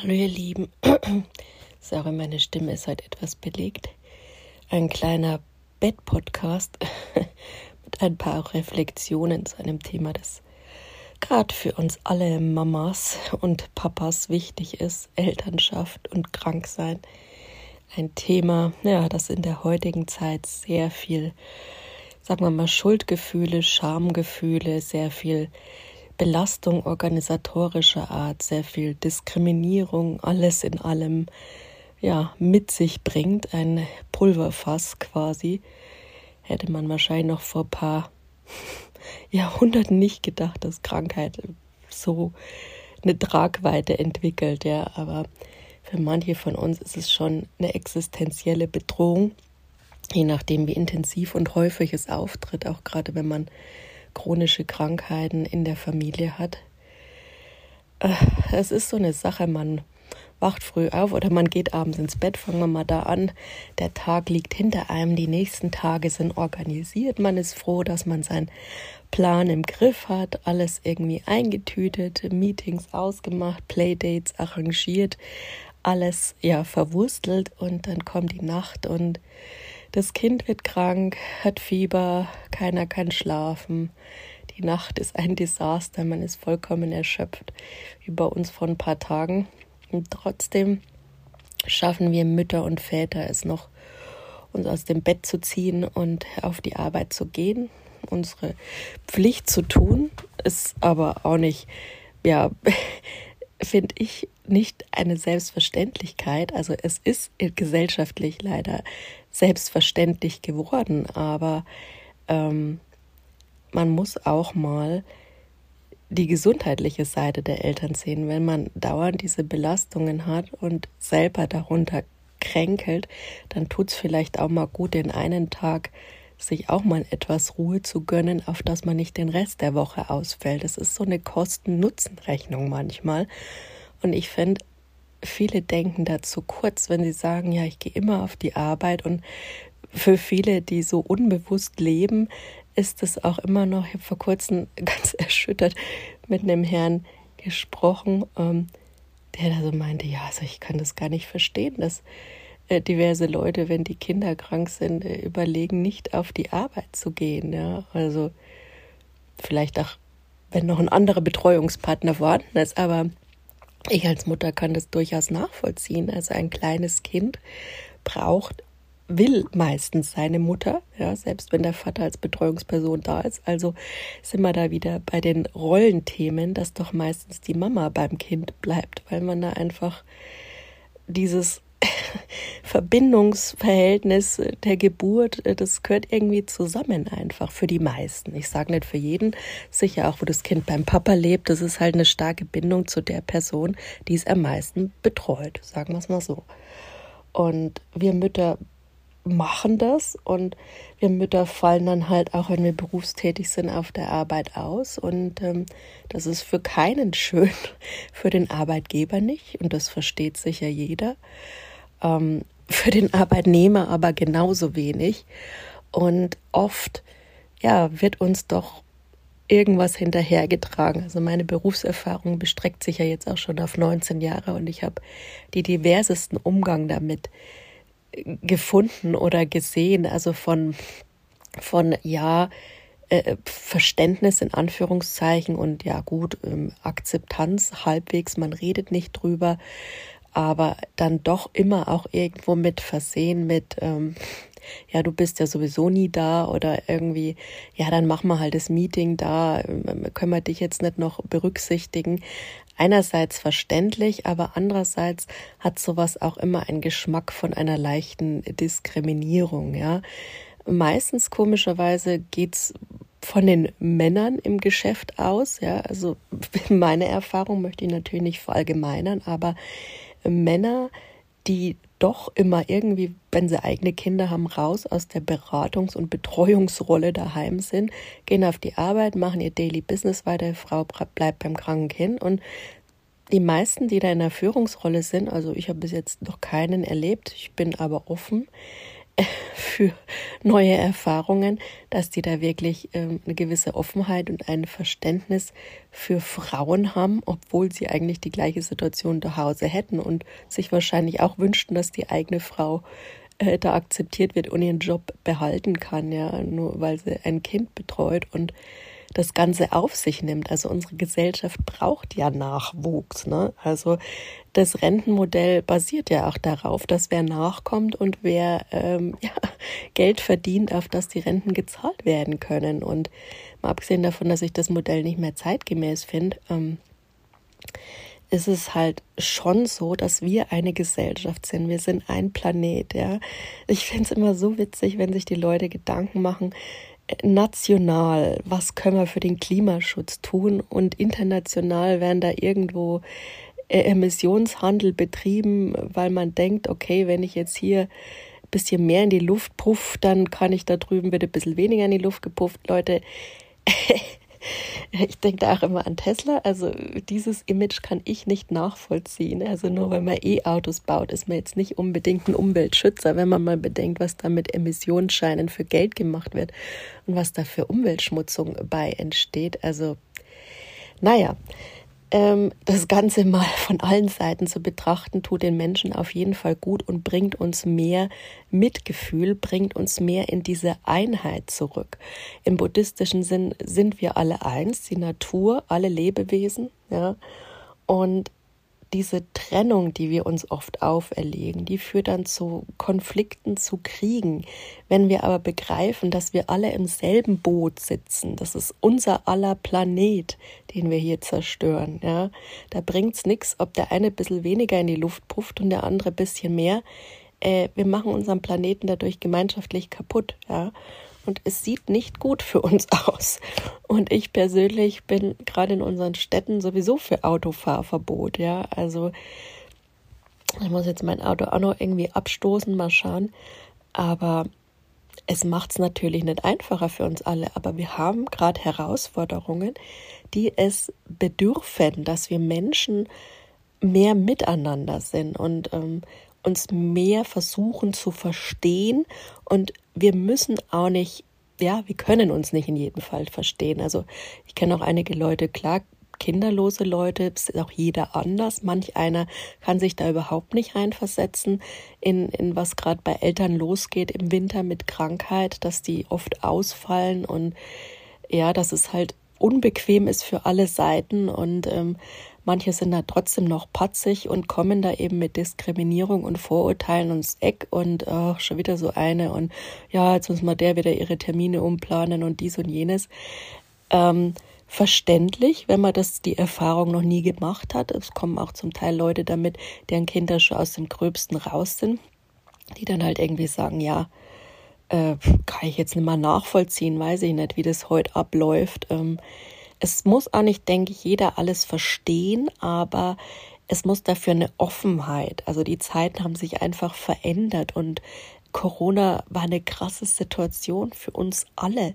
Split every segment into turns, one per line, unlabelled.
Hallo ihr Lieben. Sorry, meine Stimme ist heute etwas belegt. Ein kleiner Bett-Podcast mit ein paar Reflexionen zu einem Thema, das gerade für uns alle Mamas und Papas wichtig ist. Elternschaft und Kranksein. Ein Thema, ja, das in der heutigen Zeit sehr viel, sagen wir mal, Schuldgefühle, Schamgefühle, sehr viel Belastung organisatorischer Art, sehr viel Diskriminierung, alles in allem ja, mit sich bringt, ein Pulverfass quasi, hätte man wahrscheinlich noch vor ein paar Jahrhunderten nicht gedacht, dass Krankheit so eine Tragweite entwickelt, ja, aber für manche von uns ist es schon eine existenzielle Bedrohung, je nachdem, wie intensiv und häufig es auftritt, auch gerade wenn man chronische Krankheiten in der Familie hat. Äh, es ist so eine Sache, man wacht früh auf oder man geht abends ins Bett, fangen wir mal da an. Der Tag liegt hinter einem, die nächsten Tage sind organisiert. Man ist froh, dass man seinen Plan im Griff hat, alles irgendwie eingetütet, Meetings ausgemacht, Playdates arrangiert, alles ja verwurstelt und dann kommt die Nacht und das Kind wird krank, hat Fieber, keiner kann schlafen. Die Nacht ist ein Desaster, man ist vollkommen erschöpft, wie bei uns vor ein paar Tagen. Und trotzdem schaffen wir Mütter und Väter es noch, uns aus dem Bett zu ziehen und auf die Arbeit zu gehen, unsere Pflicht zu tun, ist aber auch nicht, ja, finde ich, nicht eine Selbstverständlichkeit. Also es ist gesellschaftlich leider selbstverständlich geworden, aber ähm, man muss auch mal die gesundheitliche Seite der Eltern sehen. Wenn man dauernd diese Belastungen hat und selber darunter kränkelt, dann tut es vielleicht auch mal gut, den einen Tag sich auch mal etwas Ruhe zu gönnen, auf dass man nicht den Rest der Woche ausfällt. Das ist so eine Kosten-Nutzen-Rechnung manchmal. Und ich finde, viele denken da zu kurz, wenn sie sagen, ja, ich gehe immer auf die Arbeit. Und für viele, die so unbewusst leben, ist es auch immer noch, ich habe vor kurzem ganz erschüttert mit einem Herrn gesprochen, ähm, der da so meinte, ja, also ich kann das gar nicht verstehen, dass äh, diverse Leute, wenn die Kinder krank sind, äh, überlegen, nicht auf die Arbeit zu gehen. Ja, also vielleicht auch, wenn noch ein anderer Betreuungspartner vorhanden ist, aber ich als Mutter kann das durchaus nachvollziehen. Also ein kleines Kind braucht will meistens seine Mutter, ja, selbst wenn der Vater als Betreuungsperson da ist. Also sind wir da wieder bei den Rollenthemen, dass doch meistens die Mama beim Kind bleibt, weil man da einfach dieses Verbindungsverhältnis der Geburt, das gehört irgendwie zusammen einfach für die meisten. Ich sage nicht für jeden, sicher auch, wo das Kind beim Papa lebt, das ist halt eine starke Bindung zu der Person, die es am meisten betreut, sagen wir es mal so. Und wir Mütter machen das und wir Mütter fallen dann halt auch, wenn wir berufstätig sind, auf der Arbeit aus und ähm, das ist für keinen schön, für den Arbeitgeber nicht und das versteht sicher jeder, ähm, für den Arbeitnehmer aber genauso wenig. Und oft ja wird uns doch irgendwas hinterhergetragen. Also meine Berufserfahrung bestreckt sich ja jetzt auch schon auf 19 Jahre und ich habe die diversesten Umgang damit gefunden oder gesehen, also von, von ja, äh, Verständnis in Anführungszeichen und ja gut, ähm, Akzeptanz halbwegs, man redet nicht drüber, aber dann doch immer auch irgendwo mit versehen mit, ähm, ja, du bist ja sowieso nie da oder irgendwie, ja, dann machen wir halt das Meeting da, ähm, können wir dich jetzt nicht noch berücksichtigen einerseits verständlich, aber andererseits hat sowas auch immer einen Geschmack von einer leichten Diskriminierung, ja. Meistens komischerweise geht's von den Männern im Geschäft aus, ja. Also meine Erfahrung möchte ich natürlich nicht verallgemeinern, aber Männer, die doch immer irgendwie, wenn sie eigene Kinder haben, raus aus der Beratungs- und Betreuungsrolle daheim sind, gehen auf die Arbeit, machen ihr Daily Business weiter, Frau bleibt beim kranken Kind. Und die meisten, die da in der Führungsrolle sind, also ich habe bis jetzt noch keinen erlebt, ich bin aber offen, für neue Erfahrungen, dass die da wirklich ähm, eine gewisse Offenheit und ein Verständnis für Frauen haben, obwohl sie eigentlich die gleiche Situation zu Hause hätten und sich wahrscheinlich auch wünschten, dass die eigene Frau äh, da akzeptiert wird und ihren Job behalten kann, ja, nur weil sie ein Kind betreut und das Ganze auf sich nimmt. Also unsere Gesellschaft braucht ja Nachwuchs. Ne? Also das Rentenmodell basiert ja auch darauf, dass wer nachkommt und wer ähm, ja, Geld verdient, auf das die Renten gezahlt werden können. Und mal abgesehen davon, dass ich das Modell nicht mehr zeitgemäß finde, ähm, ist es halt schon so, dass wir eine Gesellschaft sind. Wir sind ein Planet, ja. Ich finde es immer so witzig, wenn sich die Leute Gedanken machen, national, was können wir für den Klimaschutz tun und international werden da irgendwo äh, Emissionshandel betrieben, weil man denkt, okay, wenn ich jetzt hier ein bisschen mehr in die Luft puff, dann kann ich da drüben wieder ein bisschen weniger in die Luft gepufft. Leute, Ich denke da auch immer an Tesla. Also dieses Image kann ich nicht nachvollziehen. Also nur weil man E-Autos baut, ist man jetzt nicht unbedingt ein Umweltschützer, wenn man mal bedenkt, was da mit Emissionsscheinen für Geld gemacht wird und was da für Umweltschmutzung bei entsteht. Also naja, das Ganze mal von allen Seiten zu betrachten, tut den Menschen auf jeden Fall gut und bringt uns mehr Mitgefühl, bringt uns mehr in diese Einheit zurück. Im buddhistischen Sinn sind wir alle eins, die Natur, alle Lebewesen, ja. Und diese Trennung, die wir uns oft auferlegen, die führt dann zu Konflikten, zu Kriegen. Wenn wir aber begreifen, dass wir alle im selben Boot sitzen, das ist unser aller Planet, den wir hier zerstören, ja, da bringt's nichts, ob der eine ein bisschen weniger in die Luft pufft und der andere ein bisschen mehr. Äh, wir machen unseren Planeten dadurch gemeinschaftlich kaputt, ja und es sieht nicht gut für uns aus. Und ich persönlich bin gerade in unseren Städten sowieso für Autofahrverbot, ja. Also ich muss jetzt mein Auto auch noch irgendwie abstoßen, mal schauen. Aber es macht es natürlich nicht einfacher für uns alle, aber wir haben gerade Herausforderungen, die es bedürfen, dass wir Menschen mehr miteinander sind und ähm, uns mehr versuchen zu verstehen und wir müssen auch nicht, ja, wir können uns nicht in jedem Fall verstehen. Also ich kenne auch einige Leute, klar, kinderlose Leute, ist auch jeder anders. Manch einer kann sich da überhaupt nicht reinversetzen, in, in was gerade bei Eltern losgeht im Winter mit Krankheit, dass die oft ausfallen und ja, dass es halt unbequem ist für alle Seiten und ähm, Manche sind da trotzdem noch patzig und kommen da eben mit Diskriminierung und Vorurteilen ums Eck und ach, schon wieder so eine und ja, jetzt muss mal der wieder ihre Termine umplanen und dies und jenes. Ähm, verständlich, wenn man das die Erfahrung noch nie gemacht hat. Es kommen auch zum Teil Leute damit, deren Kinder schon aus dem Gröbsten raus sind, die dann halt irgendwie sagen, ja, äh, kann ich jetzt nicht mal nachvollziehen, weiß ich nicht, wie das heute abläuft. Ähm, es muss auch nicht, denke ich, jeder alles verstehen, aber es muss dafür eine Offenheit. Also die Zeiten haben sich einfach verändert und Corona war eine krasse Situation für uns alle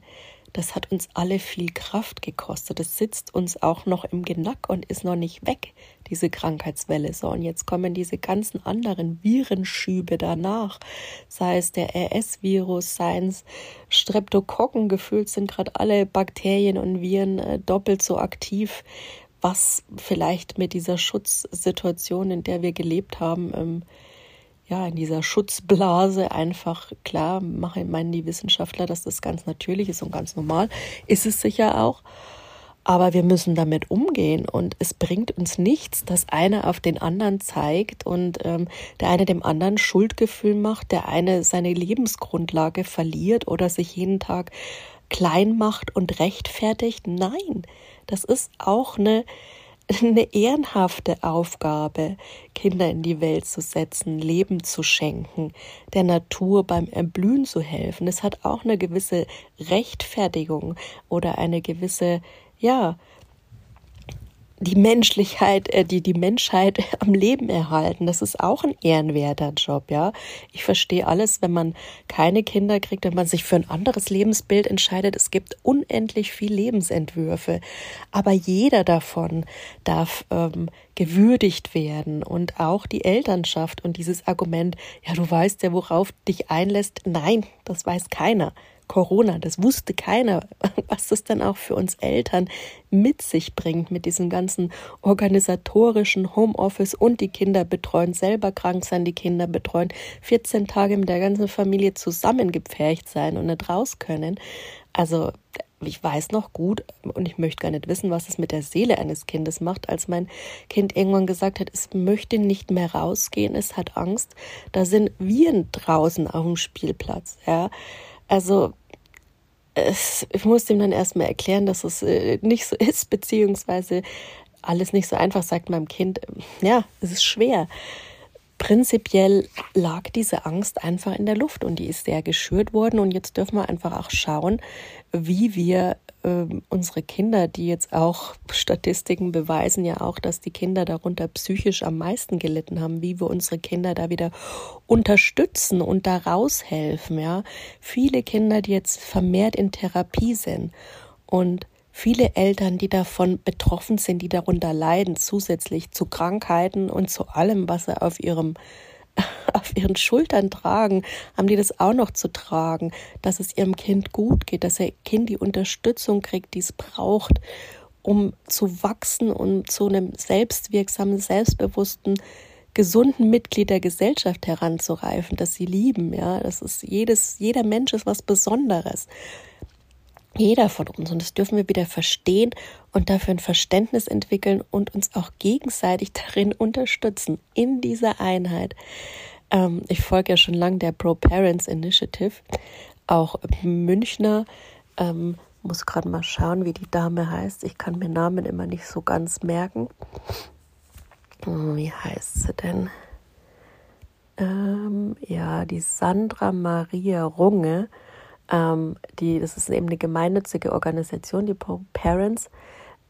das hat uns alle viel Kraft gekostet. Das sitzt uns auch noch im Genack und ist noch nicht weg, diese Krankheitswelle. So, und jetzt kommen diese ganzen anderen Virenschübe danach. Sei es der RS-Virus, sei es Streptokokken. Gefühlt sind gerade alle Bakterien und Viren äh, doppelt so aktiv, was vielleicht mit dieser Schutzsituation, in der wir gelebt haben, ähm, ja, in dieser Schutzblase einfach, klar, meinen die Wissenschaftler, dass das ganz natürlich ist und ganz normal. Ist es sicher auch. Aber wir müssen damit umgehen und es bringt uns nichts, dass einer auf den anderen zeigt und ähm, der eine dem anderen Schuldgefühl macht, der eine seine Lebensgrundlage verliert oder sich jeden Tag klein macht und rechtfertigt. Nein, das ist auch eine eine ehrenhafte Aufgabe, Kinder in die Welt zu setzen, Leben zu schenken, der Natur beim Erblühen zu helfen. Es hat auch eine gewisse Rechtfertigung oder eine gewisse, ja, die Menschlichkeit, äh, die, die Menschheit am Leben erhalten. Das ist auch ein ehrenwerter Job, ja. Ich verstehe alles, wenn man keine Kinder kriegt, wenn man sich für ein anderes Lebensbild entscheidet. Es gibt unendlich viel Lebensentwürfe. Aber jeder davon darf ähm, gewürdigt werden und auch die Elternschaft und dieses Argument, ja, du weißt ja, worauf dich einlässt. Nein, das weiß keiner. Corona. Das wusste keiner, was das dann auch für uns Eltern mit sich bringt, mit diesem ganzen organisatorischen Homeoffice und die Kinder betreuen, selber krank sein, die Kinder betreuen, 14 Tage mit der ganzen Familie zusammengepfercht sein und nicht raus können. Also ich weiß noch gut und ich möchte gar nicht wissen, was es mit der Seele eines Kindes macht, als mein Kind irgendwann gesagt hat, es möchte nicht mehr rausgehen, es hat Angst, da sind Viren draußen auf dem Spielplatz, ja. Also es, ich musste ihm dann erstmal erklären, dass es äh, nicht so ist, beziehungsweise alles nicht so einfach, sagt meinem Kind, ja, es ist schwer. Prinzipiell lag diese Angst einfach in der Luft und die ist sehr geschürt worden und jetzt dürfen wir einfach auch schauen, wie wir äh, unsere Kinder, die jetzt auch Statistiken beweisen ja auch, dass die Kinder darunter psychisch am meisten gelitten haben, wie wir unsere Kinder da wieder unterstützen und da raushelfen, ja. Viele Kinder, die jetzt vermehrt in Therapie sind und viele Eltern, die davon betroffen sind, die darunter leiden, zusätzlich zu Krankheiten und zu allem, was sie auf ihrem auf ihren Schultern tragen, haben die das auch noch zu tragen, dass es ihrem Kind gut geht, dass ihr Kind die Unterstützung kriegt, die es braucht, um zu wachsen und zu einem selbstwirksamen, selbstbewussten, gesunden Mitglied der Gesellschaft heranzureifen, dass sie lieben, ja, das ist jedes, jeder Mensch ist was Besonderes. Jeder von uns. Und das dürfen wir wieder verstehen und dafür ein Verständnis entwickeln und uns auch gegenseitig darin unterstützen, in dieser Einheit. Ähm, ich folge ja schon lange der Pro Parents Initiative, auch Münchner. Ähm, muss gerade mal schauen, wie die Dame heißt. Ich kann mir Namen immer nicht so ganz merken. Hm, wie heißt sie denn? Ähm, ja, die Sandra Maria Runge ähm, die, das ist eben eine gemeinnützige Organisation, die Pro Parents,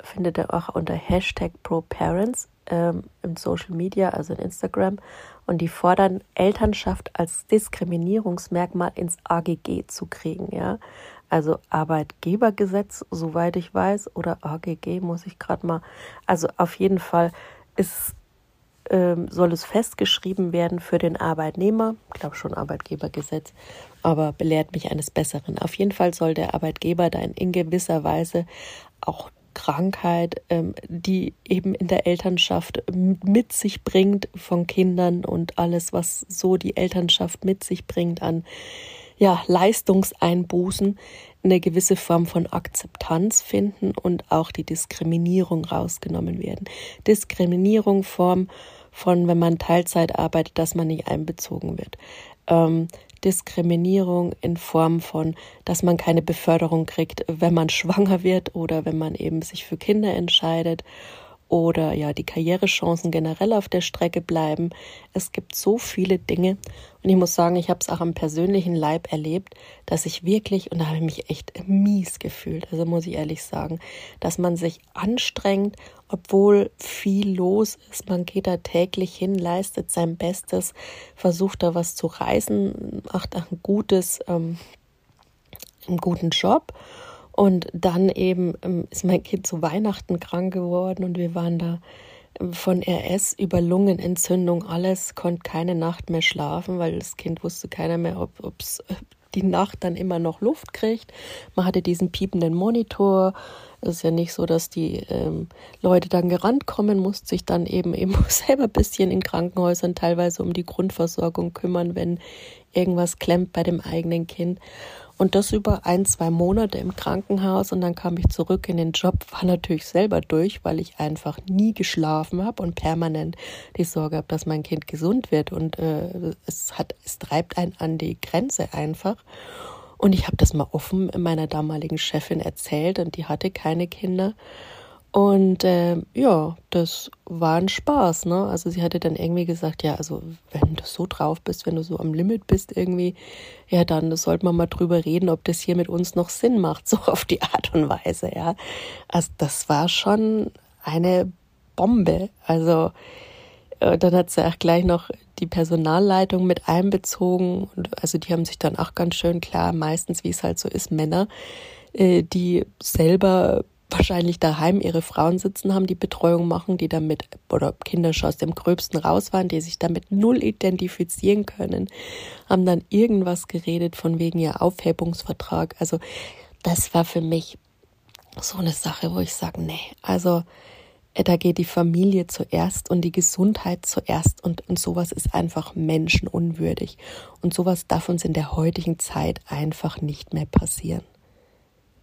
findet ihr auch unter Hashtag Pro Parents ähm, im Social Media, also in Instagram. Und die fordern, Elternschaft als Diskriminierungsmerkmal ins AGG zu kriegen, ja. Also Arbeitgebergesetz, soweit ich weiß, oder AGG muss ich gerade mal. Also auf jeden Fall ist ähm, soll es festgeschrieben werden für den Arbeitnehmer, ich glaube schon Arbeitgebergesetz, aber belehrt mich eines Besseren. Auf jeden Fall soll der Arbeitgeber dann in gewisser Weise auch Krankheit, ähm, die eben in der Elternschaft mit sich bringt von Kindern und alles, was so die Elternschaft mit sich bringt an ja, Leistungseinbußen, eine gewisse Form von Akzeptanz finden und auch die Diskriminierung rausgenommen werden. Diskriminierung Form von, wenn man Teilzeit arbeitet, dass man nicht einbezogen wird. Ähm, Diskriminierung in Form von, dass man keine Beförderung kriegt, wenn man schwanger wird oder wenn man eben sich für Kinder entscheidet oder ja die Karrierechancen generell auf der Strecke bleiben. Es gibt so viele Dinge und ich muss sagen, ich habe es auch am persönlichen Leib erlebt, dass ich wirklich und da habe ich mich echt mies gefühlt. Also muss ich ehrlich sagen, dass man sich anstrengt, obwohl viel los ist. Man geht da täglich hin, leistet sein Bestes, versucht da was zu reißen, macht auch ein gutes, ähm, einen guten Job und dann eben ähm, ist mein Kind zu Weihnachten krank geworden und wir waren da ähm, von RS über Lungenentzündung, alles, konnte keine Nacht mehr schlafen, weil das Kind wusste keiner mehr, ob es die Nacht dann immer noch Luft kriegt. Man hatte diesen piependen Monitor. Es ist ja nicht so, dass die ähm, Leute dann gerannt kommen, mussten sich dann eben eben selber ein bisschen in Krankenhäusern teilweise um die Grundversorgung kümmern, wenn irgendwas klemmt bei dem eigenen Kind. Und das über ein, zwei Monate im Krankenhaus und dann kam ich zurück in den Job, war natürlich selber durch, weil ich einfach nie geschlafen habe und permanent die Sorge habe, dass mein Kind gesund wird und äh, es hat, es treibt einen an die Grenze einfach. Und ich habe das mal offen meiner damaligen Chefin erzählt und die hatte keine Kinder. Und äh, ja, das war ein Spaß, ne? Also sie hatte dann irgendwie gesagt, ja, also wenn du so drauf bist, wenn du so am Limit bist irgendwie, ja, dann sollte man mal drüber reden, ob das hier mit uns noch Sinn macht, so auf die Art und Weise, ja. Also das war schon eine Bombe. Also äh, dann hat sie auch gleich noch die Personalleitung mit einbezogen. Und also die haben sich dann auch ganz schön klar, meistens wie es halt so ist, Männer, äh, die selber wahrscheinlich daheim ihre Frauen sitzen haben, die Betreuung machen, die damit oder Kinder schon aus dem Gröbsten raus waren, die sich damit null identifizieren können, haben dann irgendwas geredet von wegen ihr Aufhebungsvertrag. Also das war für mich so eine Sache, wo ich sage, nee, also äh, da geht die Familie zuerst und die Gesundheit zuerst und, und sowas ist einfach menschenunwürdig. Und sowas darf uns in der heutigen Zeit einfach nicht mehr passieren.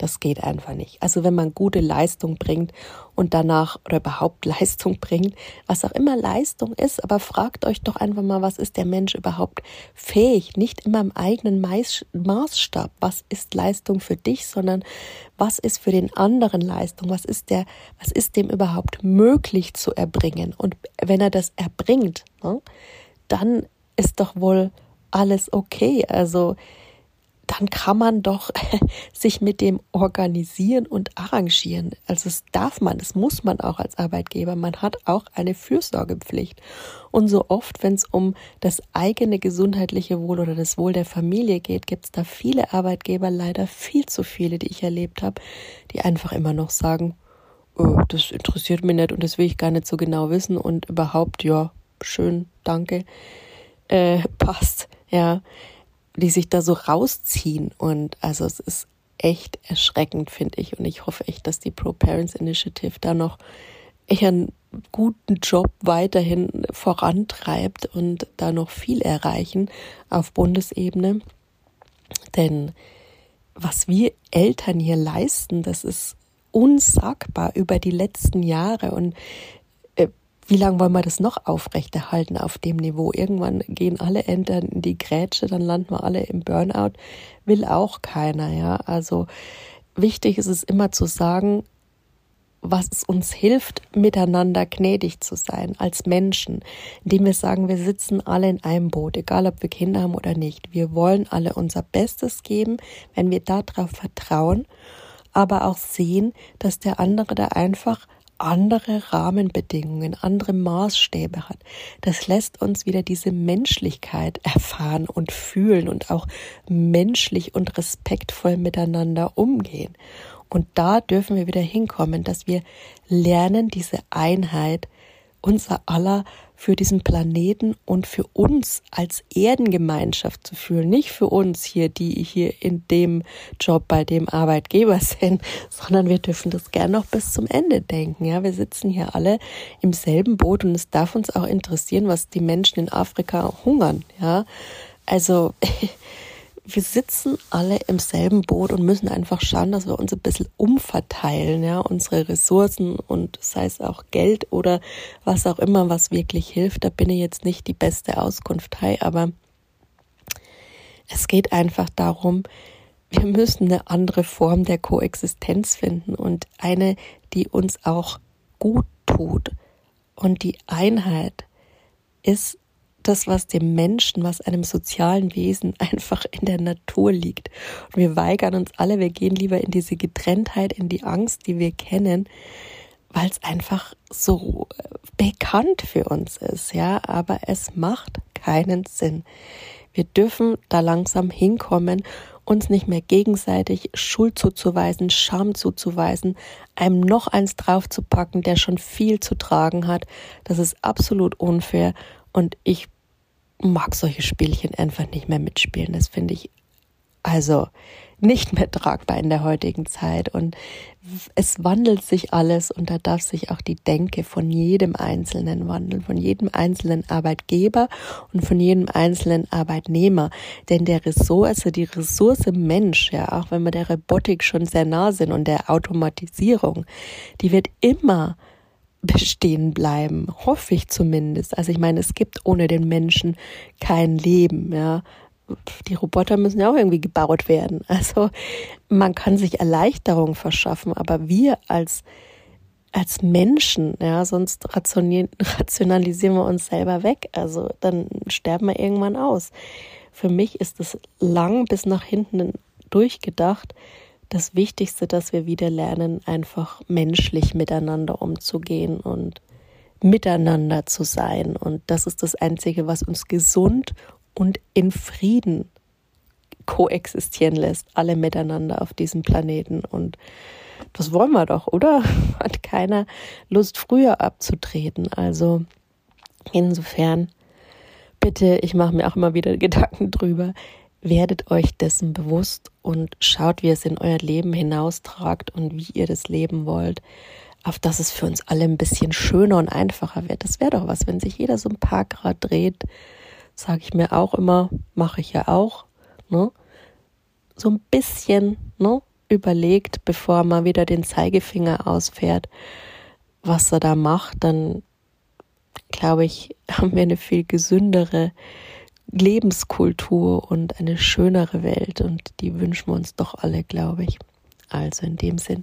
Das geht einfach nicht. Also wenn man gute Leistung bringt und danach oder überhaupt Leistung bringt, was auch immer Leistung ist, aber fragt euch doch einfach mal, was ist der Mensch überhaupt fähig? Nicht immer im eigenen Maßstab. Was ist Leistung für dich, sondern was ist für den anderen Leistung? Was ist der, was ist dem überhaupt möglich zu erbringen? Und wenn er das erbringt, ne, dann ist doch wohl alles okay. Also dann kann man doch sich mit dem organisieren und arrangieren. Also das darf man, das muss man auch als Arbeitgeber. Man hat auch eine Fürsorgepflicht. Und so oft, wenn es um das eigene gesundheitliche Wohl oder das Wohl der Familie geht, gibt es da viele Arbeitgeber, leider viel zu viele, die ich erlebt habe, die einfach immer noch sagen, oh, das interessiert mich nicht und das will ich gar nicht so genau wissen und überhaupt, ja, schön, danke, äh, passt, ja die sich da so rausziehen. Und also es ist echt erschreckend, finde ich. Und ich hoffe echt, dass die Pro Parents Initiative da noch einen guten Job weiterhin vorantreibt und da noch viel erreichen auf Bundesebene. Denn was wir Eltern hier leisten, das ist unsagbar über die letzten Jahre. Und wie lange wollen wir das noch aufrechterhalten auf dem Niveau? Irgendwann gehen alle Eltern in die Grätsche, dann landen wir alle im Burnout. Will auch keiner, ja. Also wichtig ist es immer zu sagen, was es uns hilft, miteinander gnädig zu sein als Menschen, indem wir sagen, wir sitzen alle in einem Boot, egal ob wir Kinder haben oder nicht. Wir wollen alle unser Bestes geben, wenn wir darauf vertrauen, aber auch sehen, dass der andere da einfach andere Rahmenbedingungen, andere Maßstäbe hat. Das lässt uns wieder diese Menschlichkeit erfahren und fühlen und auch menschlich und respektvoll miteinander umgehen. Und da dürfen wir wieder hinkommen, dass wir lernen, diese Einheit unser aller für diesen Planeten und für uns als Erdengemeinschaft zu fühlen. Nicht für uns hier, die hier in dem Job bei dem Arbeitgeber sind, sondern wir dürfen das gern noch bis zum Ende denken. Ja, wir sitzen hier alle im selben Boot und es darf uns auch interessieren, was die Menschen in Afrika hungern. Ja, also wir sitzen alle im selben Boot und müssen einfach schauen, dass wir uns ein bisschen umverteilen, ja, unsere Ressourcen und sei es auch Geld oder was auch immer, was wirklich hilft. Da bin ich jetzt nicht die beste Auskunft, hey, aber es geht einfach darum, wir müssen eine andere Form der Koexistenz finden und eine, die uns auch gut tut. Und die Einheit ist das, was dem Menschen, was einem sozialen Wesen einfach in der Natur liegt. Und wir weigern uns alle, wir gehen lieber in diese Getrenntheit, in die Angst, die wir kennen, weil es einfach so äh, bekannt für uns ist, ja, aber es macht keinen Sinn. Wir dürfen da langsam hinkommen, uns nicht mehr gegenseitig Schuld zuzuweisen, Scham zuzuweisen, einem noch eins draufzupacken, der schon viel zu tragen hat. Das ist absolut unfair und ich mag solche Spielchen einfach nicht mehr mitspielen. Das finde ich also nicht mehr tragbar in der heutigen Zeit. Und es wandelt sich alles und da darf sich auch die Denke von jedem Einzelnen wandeln, von jedem einzelnen Arbeitgeber und von jedem einzelnen Arbeitnehmer. Denn der Ressource, also die Ressource Mensch, ja, auch wenn wir der Robotik schon sehr nah sind und der Automatisierung, die wird immer bestehen bleiben, hoffe ich zumindest. Also ich meine, es gibt ohne den Menschen kein Leben, ja. Die Roboter müssen ja auch irgendwie gebaut werden. Also man kann sich Erleichterung verschaffen, aber wir als als Menschen, ja, sonst rationalisieren wir uns selber weg. Also dann sterben wir irgendwann aus. Für mich ist es lang bis nach hinten durchgedacht, das Wichtigste, dass wir wieder lernen, einfach menschlich miteinander umzugehen und miteinander zu sein. Und das ist das Einzige, was uns gesund und in Frieden koexistieren lässt, alle miteinander auf diesem Planeten. Und das wollen wir doch, oder? Hat keiner Lust, früher abzutreten. Also insofern, bitte, ich mache mir auch immer wieder Gedanken drüber, werdet euch dessen bewusst und schaut, wie es in euer Leben hinaustragt und wie ihr das leben wollt, auf dass es für uns alle ein bisschen schöner und einfacher wird. Das wäre doch was, wenn sich jeder so ein paar Grad dreht, sage ich mir auch immer, mache ich ja auch, ne? So ein bisschen, ne? Überlegt, bevor man wieder den Zeigefinger ausfährt, was er da macht, dann glaube ich, haben wir eine viel gesündere Lebenskultur und eine schönere Welt und die wünschen wir uns doch alle, glaube ich. Also in dem Sinn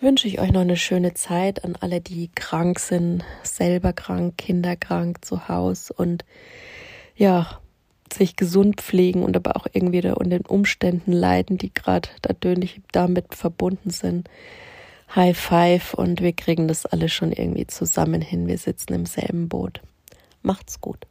wünsche ich euch noch eine schöne Zeit an alle, die krank sind, selber krank, kinderkrank zu Hause und ja, sich gesund pflegen und aber auch irgendwie da unter den Umständen leiden, die gerade dadurch damit verbunden sind. High Five und wir kriegen das alles schon irgendwie zusammen hin. Wir sitzen im selben Boot. Macht's gut.